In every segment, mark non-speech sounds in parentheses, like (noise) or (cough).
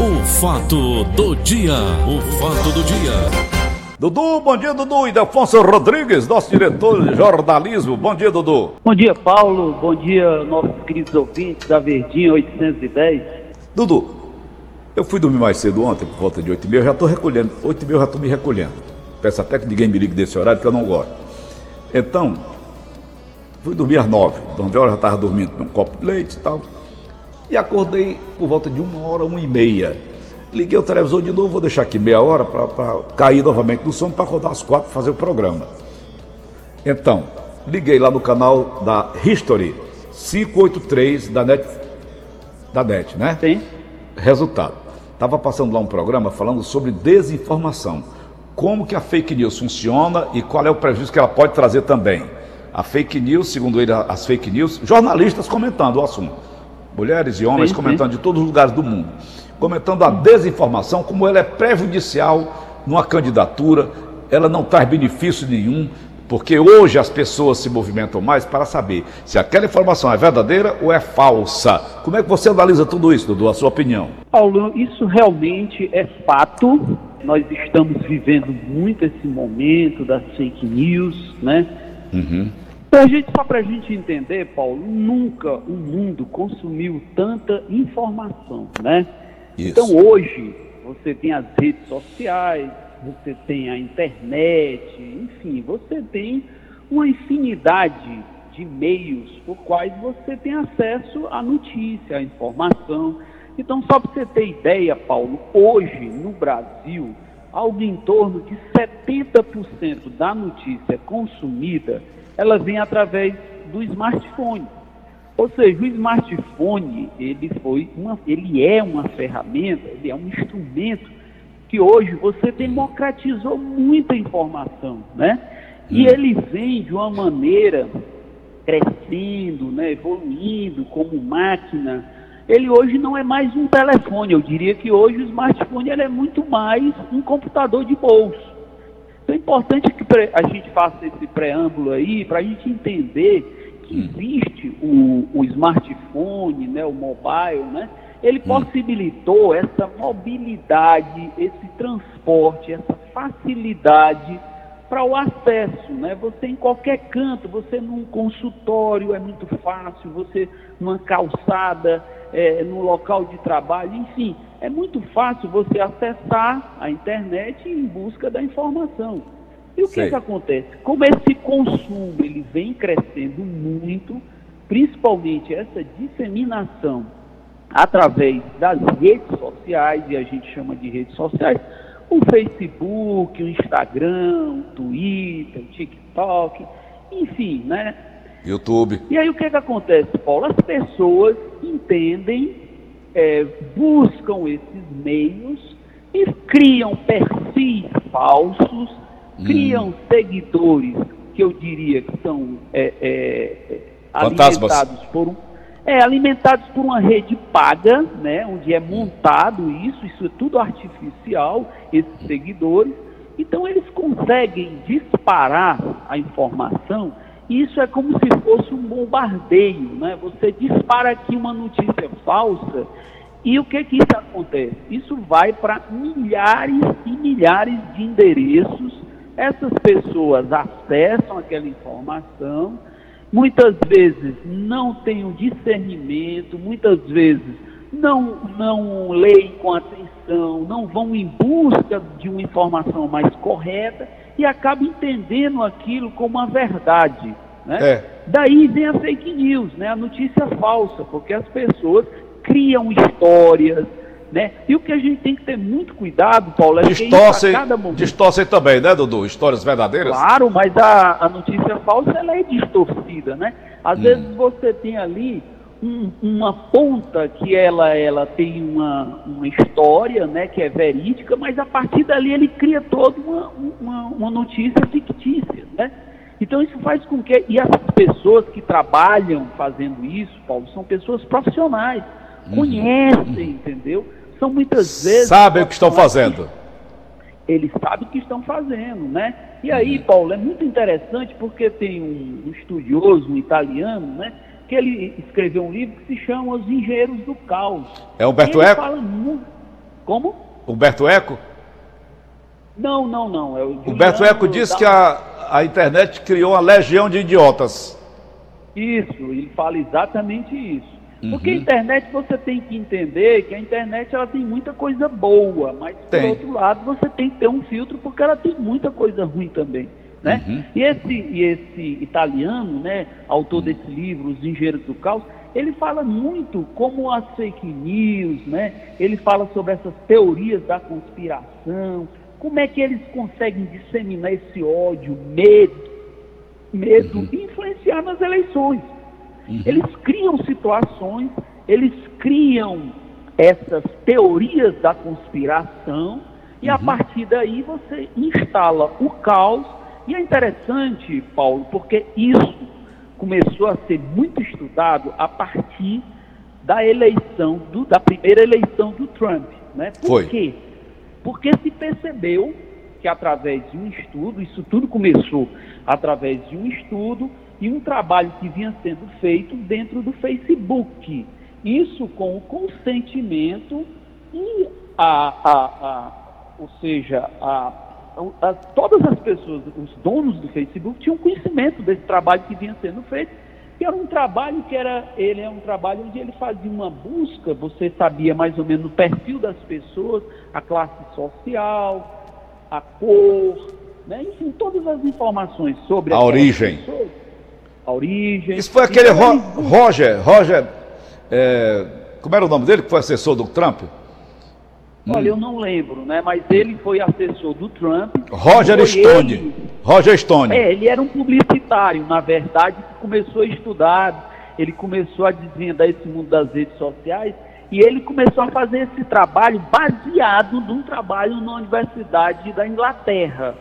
O fato do dia. O fato do dia. Dudu, bom dia, Dudu. E Afonso Rodrigues, nosso diretor de jornalismo. Bom dia, Dudu. Bom dia, Paulo. Bom dia, nossos queridos ouvintes da Verdinha 810. Dudu, eu fui dormir mais cedo ontem, por volta de 8 e meia. Eu já estou recolhendo. 8 e meia eu já estou me recolhendo. Peço até que ninguém me ligue desse horário, porque eu não gosto. Então, fui dormir às 9. 9 horas eu já estava dormindo com um copo de leite e tal. E acordei por volta de uma hora, uma e meia. Liguei o televisor de novo, vou deixar aqui meia hora para cair novamente no sono para rodar às quatro fazer o programa. Então, liguei lá no canal da History 583 da NET, da NET, né? Sim. Resultado. Estava passando lá um programa falando sobre desinformação. Como que a fake news funciona e qual é o prejuízo que ela pode trazer também. A fake news, segundo ele, as fake news, jornalistas comentando o assunto. Mulheres e homens Sim, comentando de todos os lugares do mundo comentando a desinformação, como ela é prejudicial numa candidatura, ela não traz benefício nenhum, porque hoje as pessoas se movimentam mais para saber se aquela informação é verdadeira ou é falsa. Como é que você analisa tudo isso, Dudu, a sua opinião? Paulo, isso realmente é fato. Nós estamos vivendo muito esse momento das fake news, né? Uhum. Pra gente, só para a gente entender, Paulo, nunca o mundo consumiu tanta informação, né? Isso. Então hoje você tem as redes sociais, você tem a internet, enfim, você tem uma infinidade de meios por quais você tem acesso à notícia, à informação. Então, só para você ter ideia, Paulo, hoje no Brasil, algo em torno de 70% da notícia consumida, ela vem através do smartphone. Ou seja, o smartphone, ele, foi uma, ele é uma ferramenta, ele é um instrumento que hoje você democratizou muita informação, né? E Hum. ele vem de uma maneira crescendo, né, evoluindo como máquina. Ele hoje não é mais um telefone, eu diria que hoje o smartphone ele é muito mais um computador de bolso. Então é importante que a gente faça esse preâmbulo aí para a gente entender que existe o, o smartphone, né, o mobile, né? Ele possibilitou essa mobilidade, esse transporte, essa facilidade para o acesso, né? Você em qualquer canto, você num consultório é muito fácil, você numa calçada, é, no local de trabalho, enfim, é muito fácil você acessar a internet em busca da informação. E o que, Sei. que acontece? Como esse consumo ele vem crescendo muito, principalmente essa disseminação através das redes sociais, e a gente chama de redes sociais, o Facebook, o Instagram, o Twitter, o TikTok, enfim, né? YouTube. E aí o que, que acontece, Paulo? As pessoas entendem, é, buscam esses meios e criam perfis falsos, criam seguidores que eu diria que são é, é, é, alimentados por um, é, alimentados por uma rede paga, né, onde é montado isso, isso é tudo artificial, esses seguidores. Então eles conseguem disparar a informação isso é como se fosse um bombardeio, né? Você dispara aqui uma notícia falsa e o que que isso acontece? Isso vai para milhares e milhares de endereços. Essas pessoas acessam aquela informação, muitas vezes não têm o discernimento, muitas vezes não, não leem com atenção, não vão em busca de uma informação mais correta e acabam entendendo aquilo como uma verdade. Né? É. Daí vem a fake news, né? a notícia falsa, porque as pessoas criam histórias, né? E o que a gente tem que ter muito cuidado, Paulo, é que Distorcem, a cada momento... distorcem também, né, Dudu? Histórias verdadeiras? Claro, mas a, a notícia falsa ela é distorcida, né? Às Hum. vezes você tem ali um- uma ponta que ela, ela tem uma, uma história, né, que é verídica, mas a partir dali ele cria toda uma, uma, uma notícia fictícia, né? Então isso faz com que e as pessoas que trabalham fazendo isso, Paulo, são pessoas profissionais, conhecem, entendeu? São muitas vezes Uhum. Sabem o que estão fazendo. eles sabem o que estão fazendo, né? E aí, Paulo, é muito interessante porque tem um, um estudioso, um italiano, né? Que ele escreveu um livro que se chama Os Engenheiros do Caos. É Humberto ele Eco? Fala mu- Como? Humberto Eco? Não, não, não. É o Humberto Eco disse da... que a, a internet criou uma legião de idiotas. Isso, ele fala exatamente isso. Uhum. Porque a internet você tem que entender que a internet ela tem muita coisa boa, mas tem. por outro lado você tem que ter um filtro porque ela tem muita coisa ruim também. Né? Uhum. E, esse, e esse italiano, né, autor desse livro, Os Engenheiros do Caos, ele fala muito como as fake news, né? ele fala sobre essas teorias da conspiração, como é que eles conseguem disseminar esse ódio, medo, medo uhum. e influenciar nas eleições. Uhum. Eles criam situações, eles criam essas teorias da conspiração e uhum. a partir daí você instala o caos. E é interessante, Paulo, porque isso começou a ser muito estudado a partir da eleição, do, da primeira eleição do Trump. Né? Por Foi. quê? Porque se percebeu que através de um estudo, isso tudo começou através de um estudo e um trabalho que vinha sendo feito dentro do Facebook. Isso com o consentimento e a, a, a ou seja, a, a, todas as pessoas, os donos do Facebook tinham conhecimento desse trabalho que vinha sendo feito, que era um trabalho que era, ele é um trabalho onde ele fazia uma busca, você sabia mais ou menos o perfil das pessoas, a classe social, a cor, né? enfim, todas as informações sobre a origem. Pessoas, a origem. Isso foi aquele então, Ro Roger, Roger, é, como era o nome dele que foi assessor do Trump? Olha, hum. eu não lembro, né? Mas ele foi assessor do Trump. Roger Stone. Ele... Roger Stone. É, ele era um publicitário, na verdade, que começou a estudar, ele começou a desvendar esse mundo das redes sociais e ele começou a fazer esse trabalho baseado num trabalho na Universidade da Inglaterra.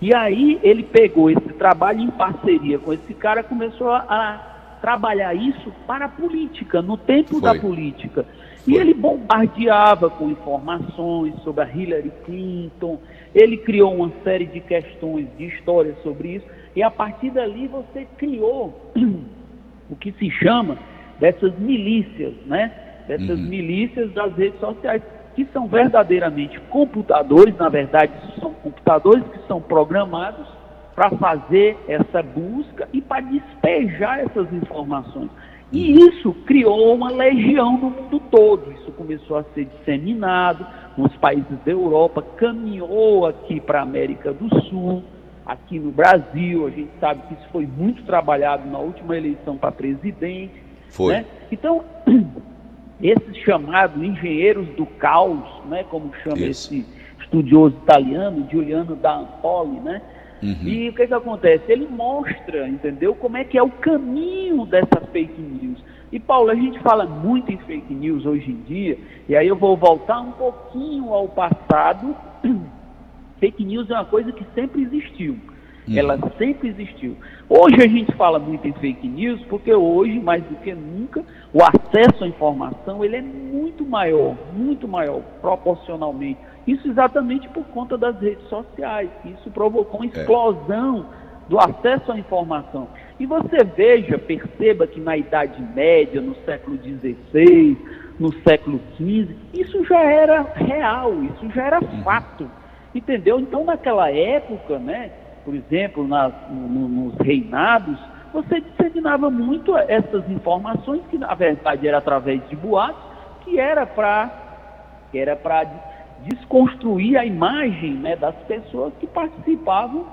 E aí ele pegou esse trabalho em parceria com esse cara, começou a trabalhar isso para a política, no tempo Foi. da política. E ele bombardeava com informações sobre a Hillary Clinton, ele criou uma série de questões, de histórias sobre isso, e a partir dali você criou (clears throat) o que se chama dessas milícias, né? Dessas uhum. milícias das redes sociais, que são verdadeiramente computadores, na verdade, são computadores que são programados para fazer essa busca e para despejar essas informações. E isso criou uma legião no mundo todo. Isso começou a ser disseminado nos países da Europa, caminhou aqui para a América do Sul, aqui no Brasil. A gente sabe que isso foi muito trabalhado na última eleição para presidente. Foi. Né? Então, (clears throat) esses chamados engenheiros do caos, né, como chama isso. esse estudioso italiano, Giuliano da Ampoli, né? Uhum. E o que, que acontece? Ele mostra, entendeu, como é que é o caminho dessa fake news. E Paulo, a gente fala muito em fake news hoje em dia, e aí eu vou voltar um pouquinho ao passado. (clears throat) fake news é uma coisa que sempre existiu. Uhum. Ela sempre existiu. Hoje a gente fala muito em fake news porque hoje, mais do que nunca, o acesso à informação ele é muito maior, muito maior, proporcionalmente. Isso exatamente por conta das redes sociais. Isso provocou uma é. explosão é. do acesso à informação. E você veja, perceba que na Idade Média, no século XVI, no século XV, isso já era real, isso já era uhum. fato. Entendeu? Então, naquela época, né, por exemplo, nas, no, nos reinados, você disseminava muito essas informações, que na verdade era através de boatos, que era para que era para desconstruir a imagem né, das pessoas que participavam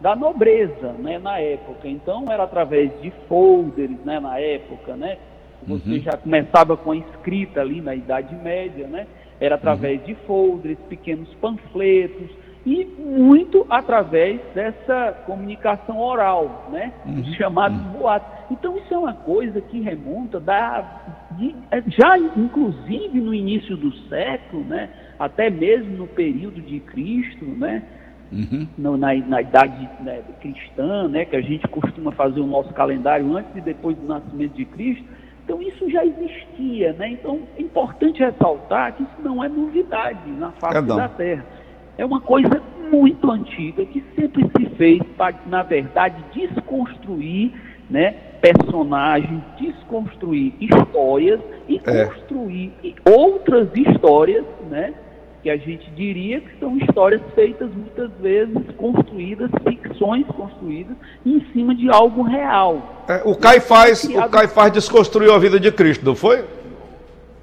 da nobreza né, na época. Então era através de folders né, na época, né? Você uhum. já começava com a escrita ali na Idade Média, né? Era através uhum. de folders, pequenos panfletos, e muito através dessa comunicação oral, né? Uhum. Os chamados uhum. boatos. Então isso é uma coisa que remonta da, de, é, já inclusive no início do século, né? Até mesmo no período de Cristo, né? Uhum. No, na, na, idade né, cristã, né? Que a gente costuma fazer o nosso calendário antes e depois do nascimento de Cristo. Então isso já existia, né? Então é importante ressaltar que isso não é novidade na face é da Terra é uma coisa muito antiga que sempre se fez para, na verdade, desconstruir né, personagens, desconstruir histórias e é. construir outras histórias né, que a gente diria que são histórias feitas muitas vezes construídas, ficções construídas em cima de algo real. É, o Caifás, o Caifás desconstruiu a vida de Cristo, não foi?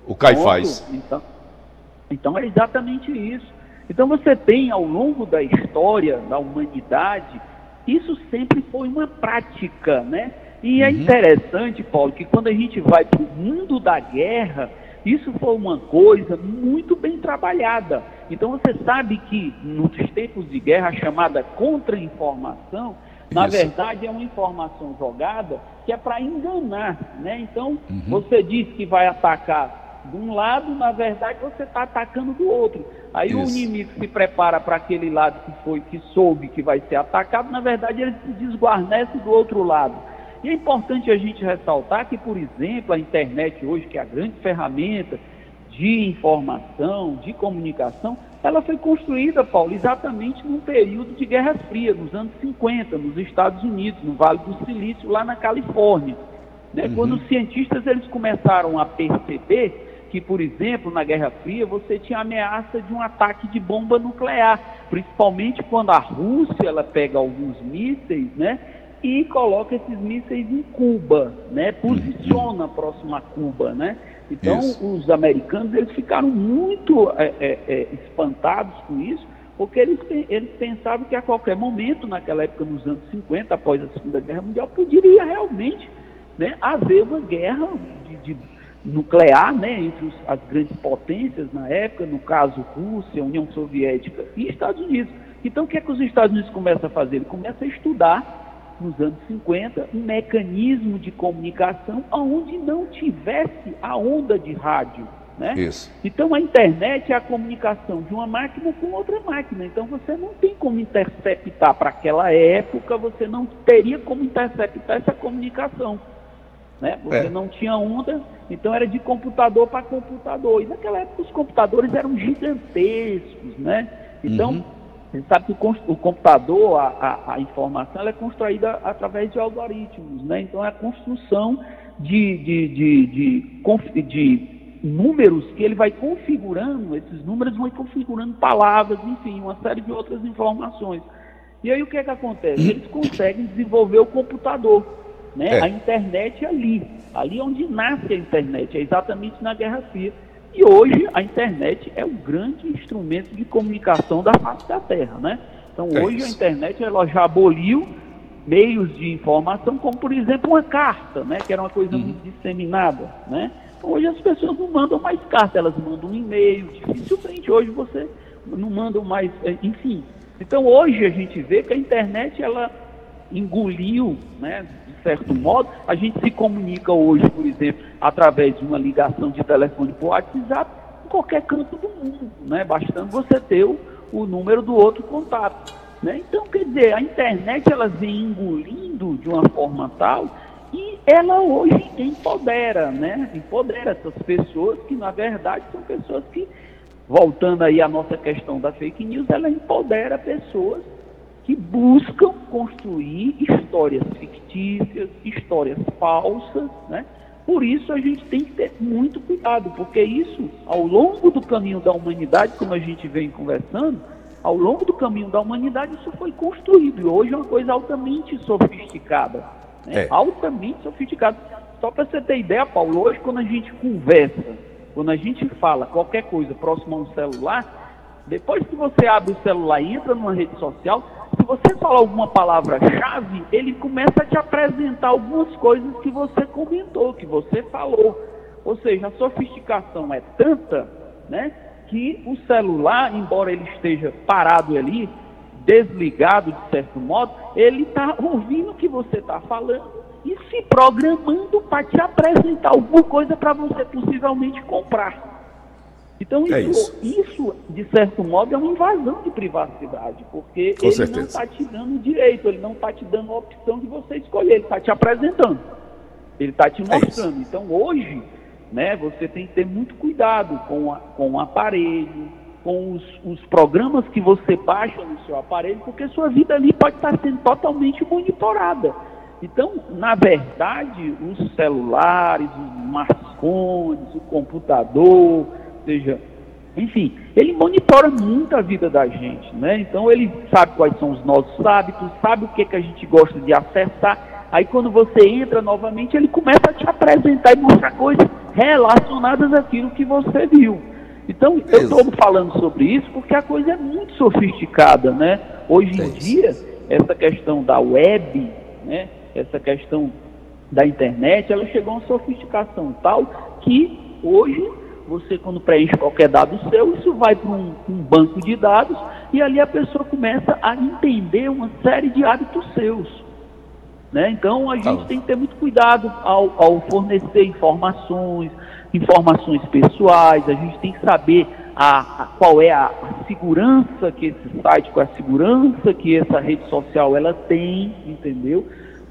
O Caifás. Então, então é exatamente isso. Então você tem ao longo da história da humanidade, isso sempre foi uma prática, né? E é uhum. é interessante, Paulo, que quando a gente vai para o mundo da guerra, isso foi uma coisa muito bem trabalhada. Então você sabe que nos tempos de guerra, a chamada contra-informação, na verdade é uma informação jogada que é para enganar. Né? Então uhum. você diz que vai atacar de um lado, na verdade você está atacando do outro. Aí Isso. o inimigo se prepara para aquele lado que foi, que soube que vai ser atacado, na verdade ele se desguarnece do outro lado. E é importante a gente ressaltar que, por exemplo, a internet hoje, que é a grande ferramenta de informação, de comunicação, ela foi construída, Paulo, exatamente num período de Guerra Fria, nos anos 50, nos Estados Unidos, no Vale do Silício, lá na Califórnia. Né? Uhum. Quando os cientistas eles começaram a perceber que, por exemplo, na Guerra Fria, você tinha ameaça de um ataque de bomba nuclear, principalmente quando a Rússia ela pega alguns mísseis, né? e coloca esses mísseis em Cuba, né? Posiciona próximo a Cuba, né? Então isso. os americanos eles ficaram muito é, é, é, espantados com isso, porque eles, eles pensavam que a qualquer momento, naquela época, nos anos 50, após a Segunda Guerra Mundial, poderia realmente né, haver uma guerra de, de nuclear né, entre os, as grandes potências na época, no caso Rússia, União Soviética e Estados Unidos. Então o que é que os Estados Unidos começam a fazer? Ele começa a estudar nos anos 50, um mecanismo de comunicação onde não tivesse a onda de rádio. Né? Isso. Então a internet é a comunicação de uma máquina com outra máquina. Então você não tem como interceptar para aquela época, você não teria como interceptar essa comunicação. Né? Você é. não tinha onda, então era de computador para computador. E naquela época os computadores eram gigantescos, né? Então uhum. Gente sabe que o computador, a, a, a informação, é construída através de algoritmos, né? Então é a construção de, de, de, de, de números que ele vai configurando, esses números vão configurando palavras, enfim, uma série de outras informações. E aí o que é que acontece? Eles conseguem desenvolver o computador, né? É. A internet é ali, ali onde nasce a internet, é exatamente na Guerra Fria. E hoje a internet é o grande instrumento de comunicação da face da Terra, né? Então é hoje a internet ela já aboliu meios de informação, como por exemplo uma carta, né? Que era uma coisa uhum. muito disseminada, né? Então, hoje as pessoas não mandam mais carta, elas mandam um e-mail. Dificilmente hoje você não manda mais, é, enfim. Então hoje a gente vê que a internet ela engoliu, né? certo modo, a gente se comunica hoje, por exemplo, através de uma ligação de telefone por WhatsApp, em qualquer canto do mundo, né? Bastando você ter o, o número do outro contato. Né? Então, quer dizer, a internet ela vem engolindo de uma forma tal e ela hoje empodera, né? Empodera essas pessoas que, na verdade, são pessoas que, voltando aí à nossa questão da fake news, ela empodera pessoas que buscam construir histórias fictícias, histórias falsas, né? Por isso a gente tem que ter muito cuidado, porque isso, ao longo do caminho da humanidade, como a gente vem conversando, ao longo do caminho da humanidade isso foi construído e hoje é uma coisa altamente sofisticada, né? é. altamente sofisticada. Só para você ter ideia, Paulo, hoje quando a gente conversa, quando a gente fala qualquer coisa próximo a um celular, depois que você abre o celular e entra numa rede social, se você falar alguma palavra-chave, ele começa a te apresentar algumas coisas que você comentou, que você falou. Ou seja, a sofisticação é tanta, né, que o celular, embora ele esteja parado ali, desligado de certo modo, ele está ouvindo o que você está falando e se programando para te apresentar alguma coisa para você possivelmente comprar. Então, é isso, isso. isso. de certo modo, é uma invasão de privacidade, porque Com ele certeza. não está te dando direito, ele não está te dando a opção de você escolher, ele está te apresentando, ele está te é mostrando. É então, hoje, né, você tem que ter muito cuidado com, a, com o aparelho, com os, os, programas que você baixa no seu aparelho, porque sua vida ali pode estar sendo totalmente monitorada. Então, na verdade, os celulares, os smartphones, o computador, seja, enfim, ele monitora muito a vida da gente, né? Então ele sabe quais são os nossos hábitos, sabe o que, que a gente gosta de acessar. Aí quando você entra novamente, ele começa a te apresentar e mostrar coisas relacionadas àquilo que você viu. Então, eu estou falando sobre isso porque a coisa é muito sofisticada, né? Hoje em dia, essa questão da web, né? Essa questão da internet, ela chegou a uma sofisticação tal que hoje você quando preenche qualquer dado seu, isso vai para um, um, banco de dados e ali a pessoa começa a entender uma série de hábitos seus. Né? Então a gente tá. tem que ter muito cuidado ao, ao, fornecer informações, informações pessoais, a gente tem que saber a, a, qual é a, a, segurança que esse site, qual é a segurança que essa rede social ela tem, entendeu?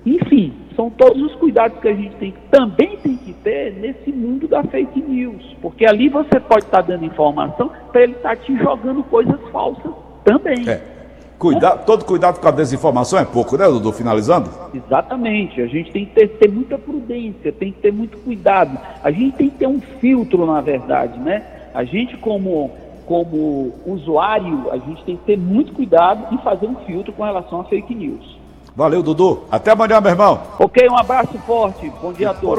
Enfim, são todos os cuidados que a gente tem, também tem ter nesse mundo da fake news, porque ali você pode estar tá dando informação para ele estar tá te jogando coisas falsas também. É. Cuidado, é. Todo cuidado com a desinformação é pouco, né, Dudu? Finalizando? Exatamente. A gente tem que ter, ter muita prudência, tem que ter muito cuidado. A gente tem que ter um filtro, na verdade, né? A gente, como, como usuário, a gente tem que ter muito cuidado em fazer um filtro com relação a fake news. Valeu, Dudu. Até amanhã, meu irmão. Ok, um abraço forte. Bom dia a todos.